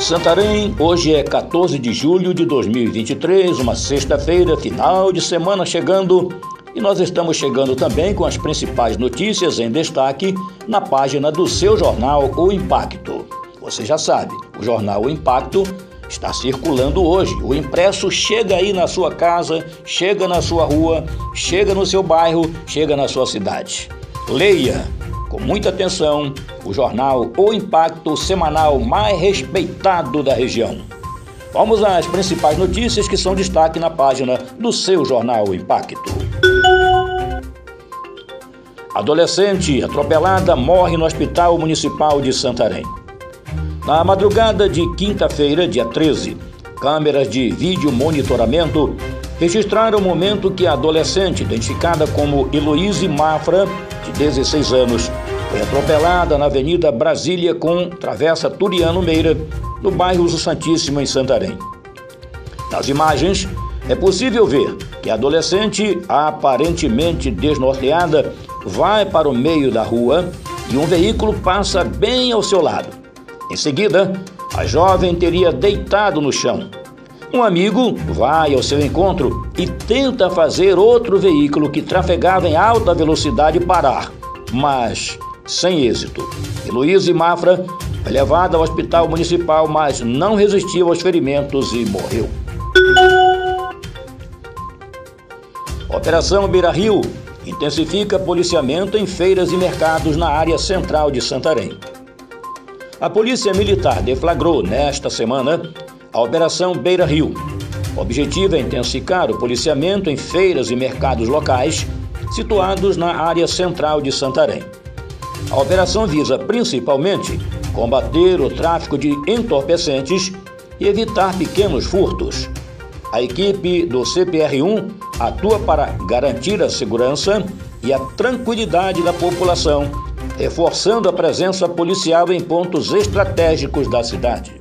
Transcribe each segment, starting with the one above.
Santarém, hoje é 14 de julho de 2023, uma sexta-feira, final de semana chegando, e nós estamos chegando também com as principais notícias em destaque na página do seu jornal O Impacto. Você já sabe, o jornal O Impacto está circulando hoje. O impresso chega aí na sua casa, chega na sua rua, chega no seu bairro, chega na sua cidade. Leia com muita atenção o jornal O Impacto semanal mais respeitado da região. Vamos às principais notícias que são destaque na página do seu jornal O Impacto. Adolescente atropelada morre no Hospital Municipal de Santarém. Na madrugada de quinta-feira, dia 13, câmeras de vídeo monitoramento registraram o momento que a adolescente, identificada como Heloíse Mafra, de 16 anos, foi atropelada na Avenida Brasília com Travessa Turiano Meira, no bairro Santíssimo, em Santarém. Nas imagens, é possível ver que a adolescente, aparentemente desnorteada, vai para o meio da rua e um veículo passa bem ao seu lado. Em seguida, a jovem teria deitado no chão. Um amigo vai ao seu encontro e tenta fazer outro veículo que trafegava em alta velocidade parar, mas sem êxito. Heloísa Mafra foi levada ao hospital municipal, mas não resistiu aos ferimentos e morreu. Operação Beira Rio intensifica policiamento em feiras e mercados na área central de Santarém. A Polícia Militar deflagrou nesta semana a Operação Beira Rio. O objetivo é intensificar o policiamento em feiras e mercados locais situados na área central de Santarém. A operação visa principalmente combater o tráfico de entorpecentes e evitar pequenos furtos. A equipe do CPR-1 atua para garantir a segurança e a tranquilidade da população reforçando a presença policial em pontos estratégicos da cidade.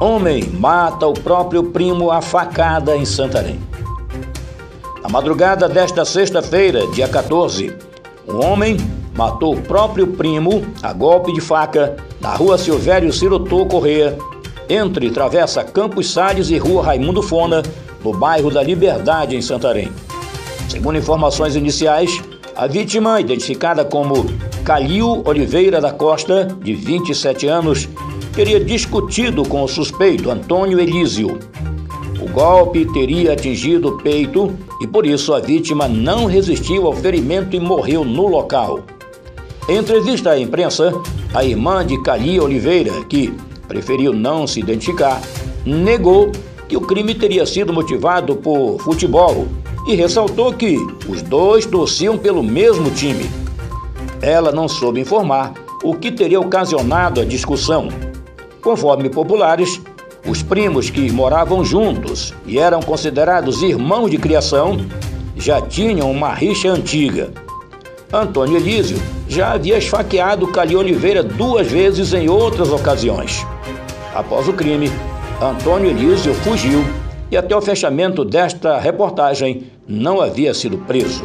Homem mata o próprio primo a facada em Santarém. Na madrugada desta sexta-feira, dia 14, um homem matou o próprio primo a golpe de faca na rua Silvério Cirotô Correia, entre Travessa Campos Salles e Rua Raimundo Fona, no bairro da Liberdade, em Santarém. Segundo informações iniciais, a vítima, identificada como Calil Oliveira da Costa, de 27 anos, teria discutido com o suspeito Antônio Elísio. O golpe teria atingido o peito e por isso a vítima não resistiu ao ferimento e morreu no local. Em entrevista à imprensa, a irmã de Calil Oliveira, que preferiu não se identificar, negou que o crime teria sido motivado por futebol e ressaltou que os dois torciam pelo mesmo time. Ela não soube informar o que teria ocasionado a discussão. Conforme populares, os primos que moravam juntos e eram considerados irmãos de criação já tinham uma rixa antiga. Antônio Elísio já havia esfaqueado Cali Oliveira duas vezes em outras ocasiões. Após o crime, Antônio Elísio fugiu e até o fechamento desta reportagem não havia sido preso.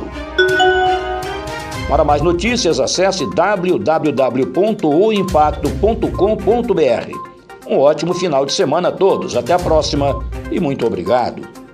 Para mais notícias, acesse www.oimpacto.com.br. Um ótimo final de semana a todos. Até a próxima e muito obrigado.